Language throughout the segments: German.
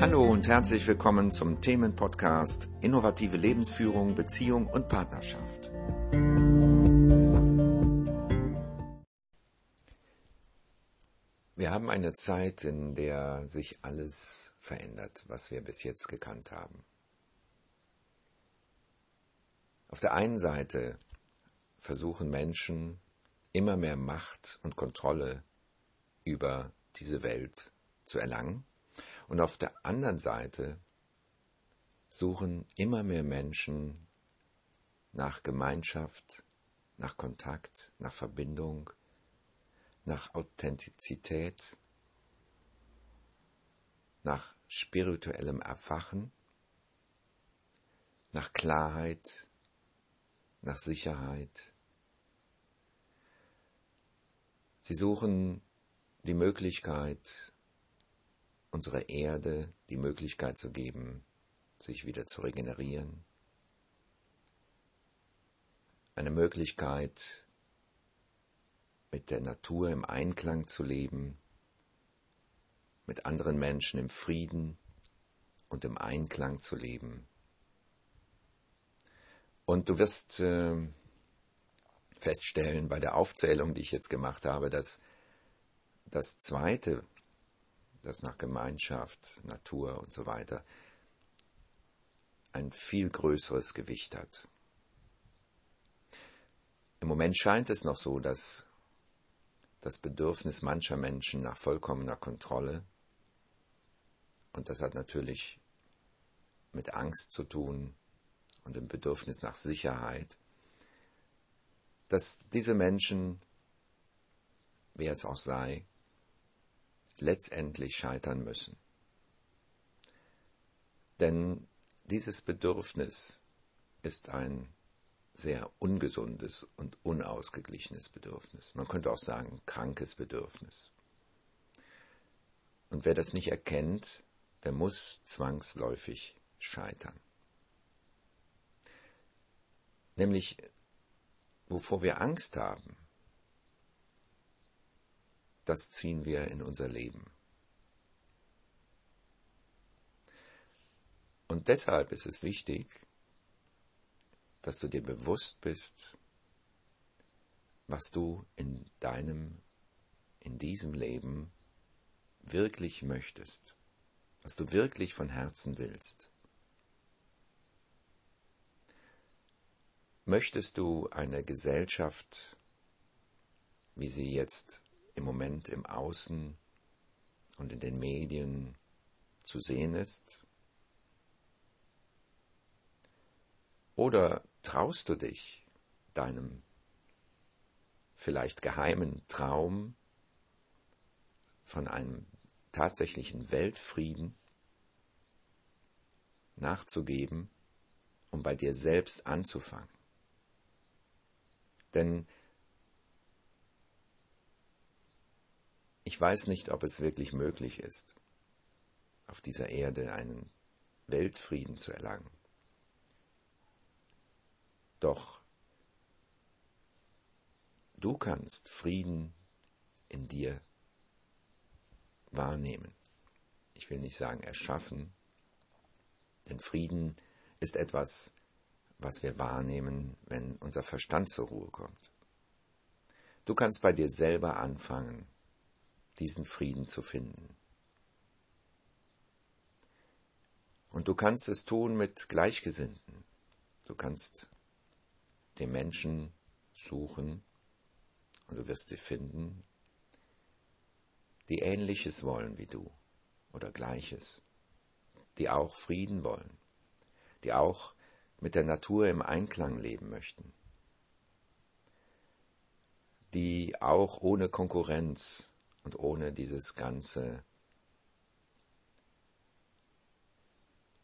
Hallo und herzlich willkommen zum Themenpodcast Innovative Lebensführung, Beziehung und Partnerschaft. Wir haben eine Zeit, in der sich alles verändert, was wir bis jetzt gekannt haben. Auf der einen Seite versuchen Menschen immer mehr Macht und Kontrolle über diese Welt zu erlangen. Und auf der anderen Seite suchen immer mehr Menschen nach Gemeinschaft, nach Kontakt, nach Verbindung, nach Authentizität, nach spirituellem Erwachen, nach Klarheit, nach Sicherheit. Sie suchen die Möglichkeit, unserer Erde die Möglichkeit zu geben, sich wieder zu regenerieren. Eine Möglichkeit, mit der Natur im Einklang zu leben, mit anderen Menschen im Frieden und im Einklang zu leben. Und du wirst äh, feststellen bei der Aufzählung, die ich jetzt gemacht habe, dass das Zweite, das nach Gemeinschaft, Natur und so weiter ein viel größeres Gewicht hat. Im Moment scheint es noch so, dass das Bedürfnis mancher Menschen nach vollkommener Kontrolle, und das hat natürlich mit Angst zu tun und dem Bedürfnis nach Sicherheit, dass diese Menschen, wer es auch sei, letztendlich scheitern müssen. Denn dieses Bedürfnis ist ein sehr ungesundes und unausgeglichenes Bedürfnis. Man könnte auch sagen, krankes Bedürfnis. Und wer das nicht erkennt, der muss zwangsläufig scheitern. Nämlich, wovor wir Angst haben, das ziehen wir in unser Leben. Und deshalb ist es wichtig, dass du dir bewusst bist, was du in deinem, in diesem Leben wirklich möchtest, was du wirklich von Herzen willst. Möchtest du eine Gesellschaft, wie sie jetzt im Moment im Außen und in den Medien zu sehen ist? Oder traust du dich deinem vielleicht geheimen Traum von einem tatsächlichen Weltfrieden nachzugeben, um bei dir selbst anzufangen? Denn Ich weiß nicht, ob es wirklich möglich ist, auf dieser Erde einen Weltfrieden zu erlangen. Doch du kannst Frieden in dir wahrnehmen. Ich will nicht sagen erschaffen, denn Frieden ist etwas, was wir wahrnehmen, wenn unser Verstand zur Ruhe kommt. Du kannst bei dir selber anfangen, diesen Frieden zu finden. Und du kannst es tun mit Gleichgesinnten. Du kannst den Menschen suchen und du wirst sie finden, die ähnliches wollen wie du oder gleiches, die auch Frieden wollen, die auch mit der Natur im Einklang leben möchten, die auch ohne Konkurrenz und ohne dieses ganze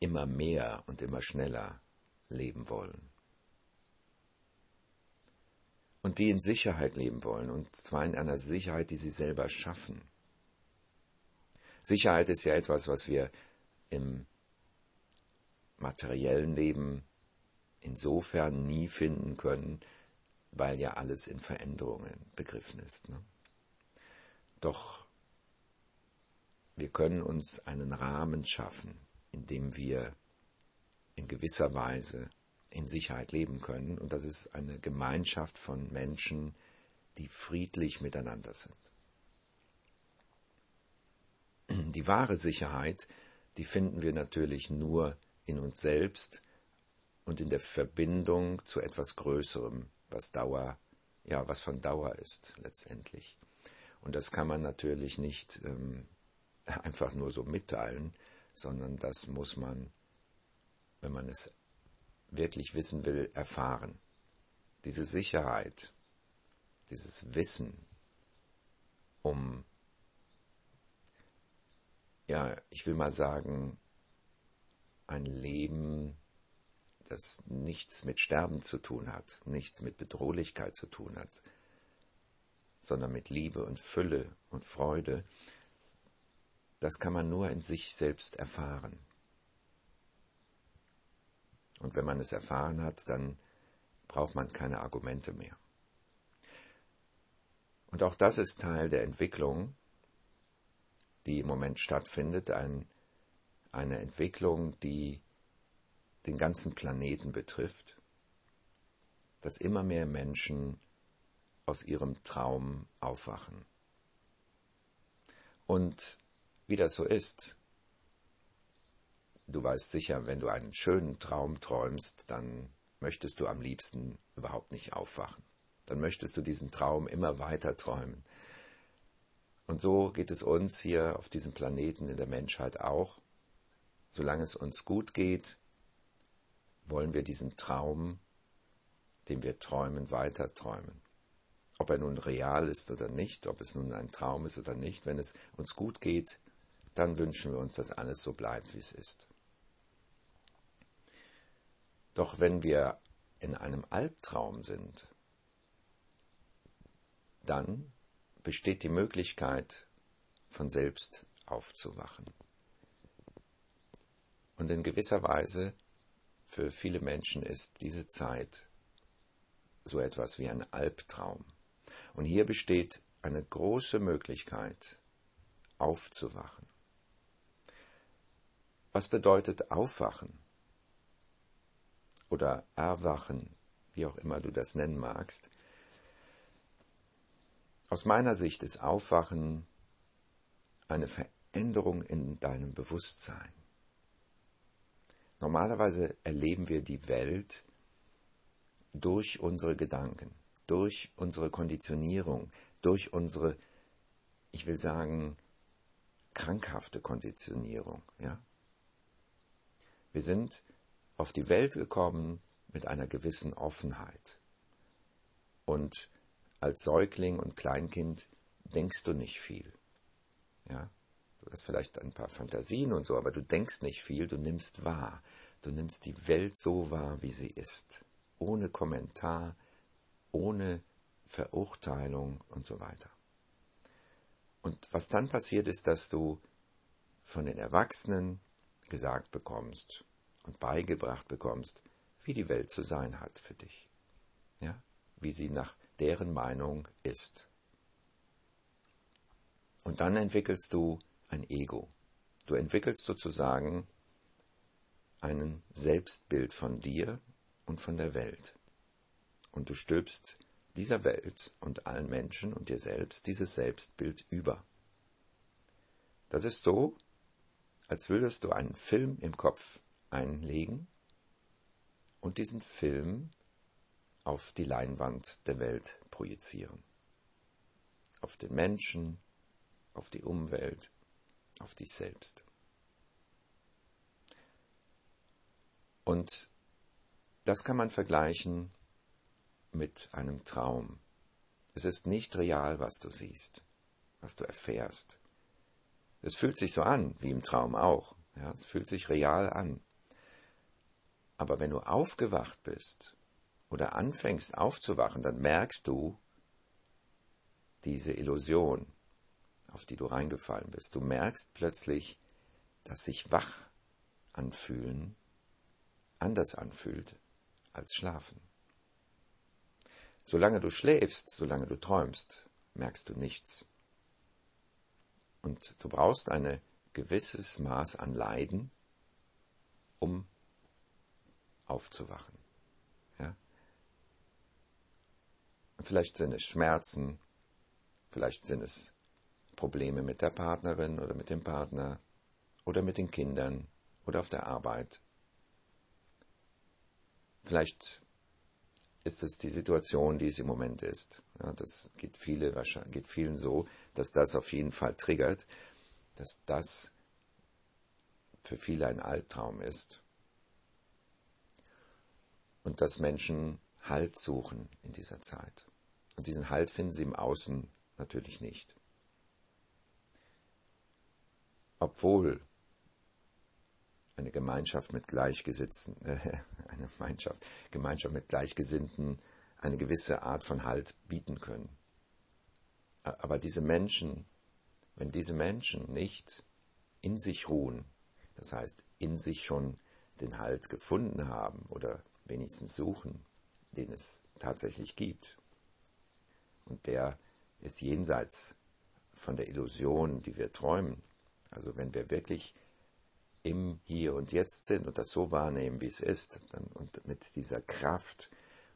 immer mehr und immer schneller leben wollen. Und die in Sicherheit leben wollen, und zwar in einer Sicherheit, die sie selber schaffen. Sicherheit ist ja etwas, was wir im materiellen Leben insofern nie finden können, weil ja alles in Veränderungen begriffen ist. Ne? Doch wir können uns einen Rahmen schaffen, in dem wir in gewisser Weise in Sicherheit leben können. Und das ist eine Gemeinschaft von Menschen, die friedlich miteinander sind. Die wahre Sicherheit, die finden wir natürlich nur in uns selbst und in der Verbindung zu etwas Größerem, was Dauer, ja, was von Dauer ist letztendlich. Und das kann man natürlich nicht ähm, einfach nur so mitteilen, sondern das muss man, wenn man es wirklich wissen will, erfahren. Diese Sicherheit, dieses Wissen um, ja, ich will mal sagen, ein Leben, das nichts mit Sterben zu tun hat, nichts mit Bedrohlichkeit zu tun hat, sondern mit Liebe und Fülle und Freude, das kann man nur in sich selbst erfahren. Und wenn man es erfahren hat, dann braucht man keine Argumente mehr. Und auch das ist Teil der Entwicklung, die im Moment stattfindet, ein, eine Entwicklung, die den ganzen Planeten betrifft, dass immer mehr Menschen aus ihrem Traum aufwachen. Und wie das so ist, du weißt sicher, wenn du einen schönen Traum träumst, dann möchtest du am liebsten überhaupt nicht aufwachen. Dann möchtest du diesen Traum immer weiter träumen. Und so geht es uns hier auf diesem Planeten in der Menschheit auch. Solange es uns gut geht, wollen wir diesen Traum, den wir träumen, weiter träumen. Ob er nun real ist oder nicht, ob es nun ein Traum ist oder nicht, wenn es uns gut geht, dann wünschen wir uns, dass alles so bleibt, wie es ist. Doch wenn wir in einem Albtraum sind, dann besteht die Möglichkeit, von selbst aufzuwachen. Und in gewisser Weise für viele Menschen ist diese Zeit so etwas wie ein Albtraum. Und hier besteht eine große Möglichkeit, aufzuwachen. Was bedeutet aufwachen? oder erwachen, wie auch immer du das nennen magst. Aus meiner Sicht ist Aufwachen eine Veränderung in deinem Bewusstsein. Normalerweise erleben wir die Welt durch unsere Gedanken, durch unsere Konditionierung, durch unsere, ich will sagen, krankhafte Konditionierung, ja. Wir sind auf die Welt gekommen mit einer gewissen Offenheit. Und als Säugling und Kleinkind denkst du nicht viel. Ja, du hast vielleicht ein paar Fantasien und so, aber du denkst nicht viel, du nimmst wahr. Du nimmst die Welt so wahr, wie sie ist. Ohne Kommentar, ohne Verurteilung und so weiter. Und was dann passiert ist, dass du von den Erwachsenen gesagt bekommst, und beigebracht bekommst, wie die Welt zu sein hat für dich. Ja? Wie sie nach deren Meinung ist. Und dann entwickelst du ein Ego. Du entwickelst sozusagen ein Selbstbild von dir und von der Welt. Und du stülpst dieser Welt und allen Menschen und dir selbst dieses Selbstbild über. Das ist so, als würdest du einen Film im Kopf einlegen und diesen Film auf die Leinwand der Welt projizieren. Auf den Menschen, auf die Umwelt, auf dich selbst. Und das kann man vergleichen mit einem Traum. Es ist nicht real, was du siehst, was du erfährst. Es fühlt sich so an, wie im Traum auch. Ja, es fühlt sich real an. Aber wenn du aufgewacht bist oder anfängst aufzuwachen, dann merkst du diese Illusion, auf die du reingefallen bist. Du merkst plötzlich, dass sich wach anfühlen anders anfühlt als schlafen. Solange du schläfst, solange du träumst, merkst du nichts. Und du brauchst eine gewisses Maß an Leiden, um aufzuwachen. Ja? Vielleicht sind es Schmerzen, vielleicht sind es Probleme mit der Partnerin oder mit dem Partner oder mit den Kindern oder auf der Arbeit. Vielleicht ist es die Situation, die es im Moment ist. Ja, das geht, viele, geht vielen so, dass das auf jeden Fall triggert, dass das für viele ein Albtraum ist und dass Menschen Halt suchen in dieser Zeit. Und diesen Halt finden sie im Außen natürlich nicht. Obwohl eine Gemeinschaft mit Gleichgesinnten, äh, eine Gemeinschaft, Gemeinschaft mit Gleichgesinnten eine gewisse Art von Halt bieten können. Aber diese Menschen, wenn diese Menschen nicht in sich ruhen, das heißt in sich schon den Halt gefunden haben oder wenigstens suchen, den es tatsächlich gibt, und der ist jenseits von der Illusion, die wir träumen. Also wenn wir wirklich im Hier und Jetzt sind und das so wahrnehmen, wie es ist, dann, und mit dieser Kraft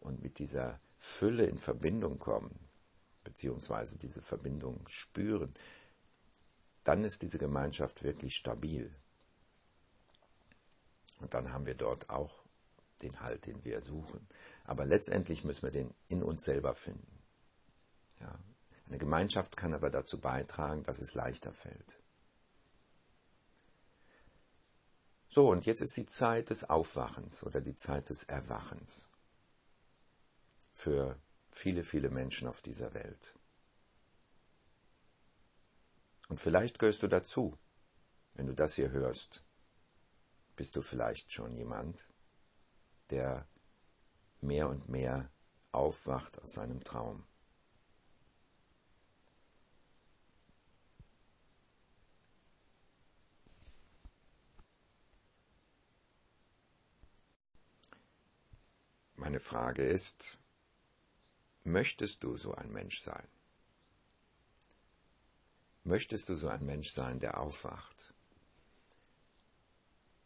und mit dieser Fülle in Verbindung kommen, beziehungsweise diese Verbindung spüren, dann ist diese Gemeinschaft wirklich stabil. Und dann haben wir dort auch den Halt, den wir suchen. Aber letztendlich müssen wir den in uns selber finden. Ja. Eine Gemeinschaft kann aber dazu beitragen, dass es leichter fällt. So, und jetzt ist die Zeit des Aufwachens oder die Zeit des Erwachens für viele, viele Menschen auf dieser Welt. Und vielleicht gehörst du dazu, wenn du das hier hörst. Bist du vielleicht schon jemand, der mehr und mehr aufwacht aus seinem Traum. Meine Frage ist, möchtest du so ein Mensch sein? Möchtest du so ein Mensch sein, der aufwacht,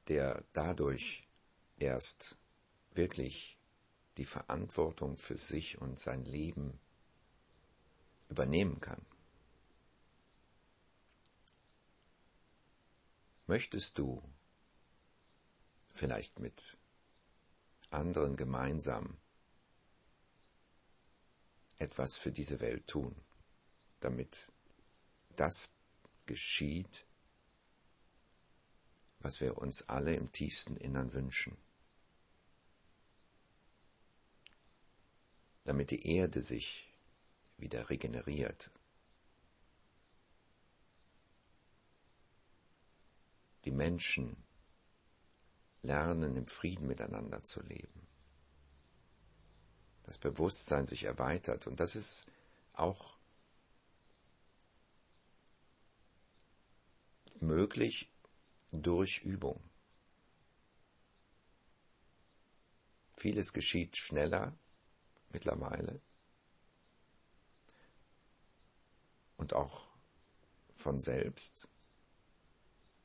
der dadurch erst wirklich die Verantwortung für sich und sein Leben übernehmen kann? Möchtest du vielleicht mit anderen gemeinsam etwas für diese Welt tun, damit das geschieht, was wir uns alle im tiefsten Innern wünschen. Damit die Erde sich wieder regeneriert. Die Menschen lernen, im Frieden miteinander zu leben. Das Bewusstsein sich erweitert und das ist auch möglich durch Übung. Vieles geschieht schneller mittlerweile und auch von selbst,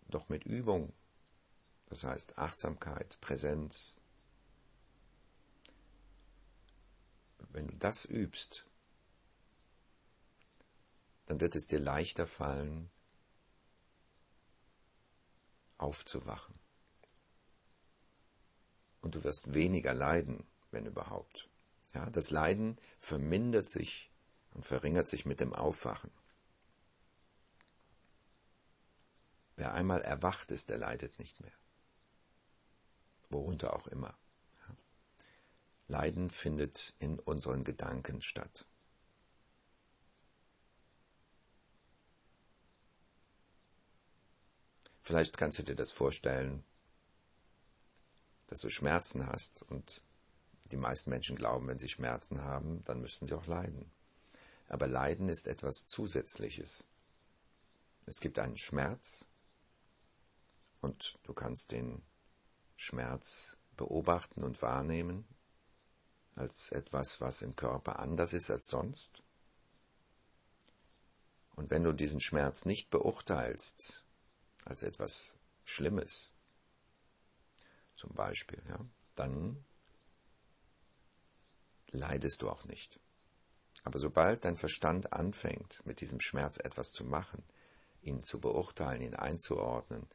doch mit Übung das heißt Achtsamkeit, Präsenz. Wenn du das übst, dann wird es dir leichter fallen, aufzuwachen. Und du wirst weniger leiden, wenn überhaupt. Ja, das Leiden vermindert sich und verringert sich mit dem Aufwachen. Wer einmal erwacht ist, der leidet nicht mehr worunter auch immer. Leiden findet in unseren Gedanken statt. Vielleicht kannst du dir das vorstellen, dass du Schmerzen hast und die meisten Menschen glauben, wenn sie Schmerzen haben, dann müssten sie auch leiden. Aber Leiden ist etwas Zusätzliches. Es gibt einen Schmerz und du kannst den Schmerz beobachten und wahrnehmen als etwas, was im Körper anders ist als sonst. Und wenn du diesen Schmerz nicht beurteilst als etwas Schlimmes, zum Beispiel, ja, dann leidest du auch nicht. Aber sobald dein Verstand anfängt, mit diesem Schmerz etwas zu machen, ihn zu beurteilen, ihn einzuordnen,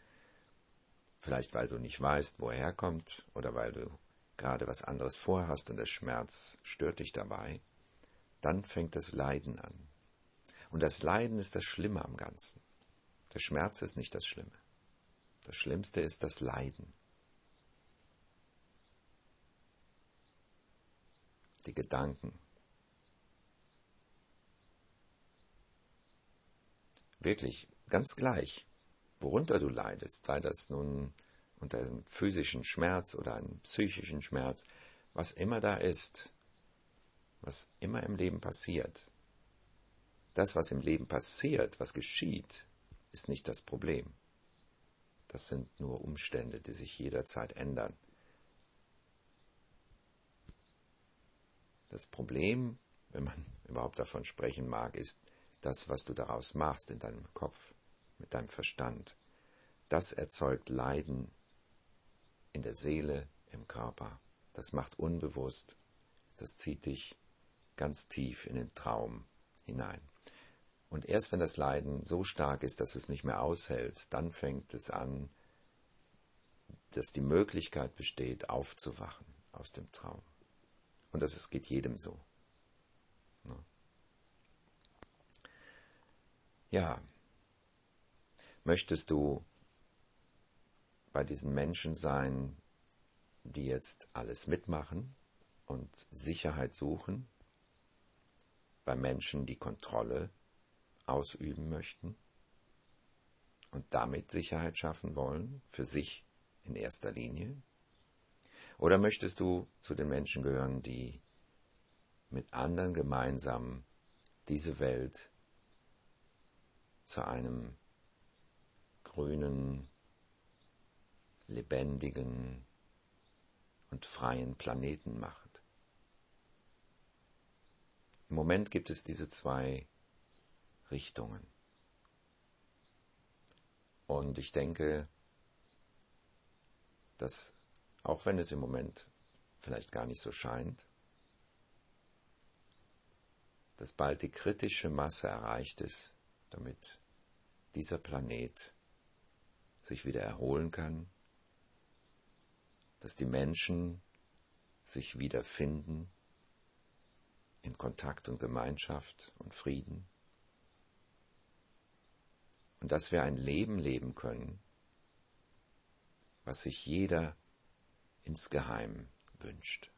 vielleicht weil du nicht weißt, woher er kommt oder weil du gerade was anderes vorhast und der Schmerz stört dich dabei, dann fängt das Leiden an. Und das Leiden ist das Schlimme am Ganzen. Der Schmerz ist nicht das Schlimme. Das Schlimmste ist das Leiden. Die Gedanken. Wirklich, ganz gleich, worunter du leidest, sei das nun unter einem physischen Schmerz oder einem psychischen Schmerz, was immer da ist, was immer im Leben passiert. Das, was im Leben passiert, was geschieht, ist nicht das Problem. Das sind nur Umstände, die sich jederzeit ändern. Das Problem, wenn man überhaupt davon sprechen mag, ist das, was du daraus machst in deinem Kopf, mit deinem Verstand. Das erzeugt Leiden in der Seele, im Körper. Das macht unbewusst, das zieht dich ganz tief in den Traum hinein. Und erst wenn das Leiden so stark ist, dass du es nicht mehr aushältst, dann fängt es an, dass die Möglichkeit besteht, aufzuwachen aus dem Traum. Und das geht jedem so. Ne? Ja, möchtest du bei diesen Menschen sein, die jetzt alles mitmachen und Sicherheit suchen, bei Menschen, die Kontrolle ausüben möchten und damit Sicherheit schaffen wollen, für sich in erster Linie? Oder möchtest du zu den Menschen gehören, die mit anderen gemeinsam diese Welt zu einem grünen, lebendigen und freien Planeten macht? Im Moment gibt es diese zwei Richtungen. Und ich denke, dass auch wenn es im Moment vielleicht gar nicht so scheint, dass bald die kritische Masse erreicht ist, damit dieser Planet sich wieder erholen kann, dass die Menschen sich wiederfinden in Kontakt und Gemeinschaft und Frieden und dass wir ein Leben leben können, was sich jeder insgeheim wünscht.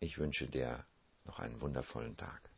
Ich wünsche dir noch einen wundervollen Tag.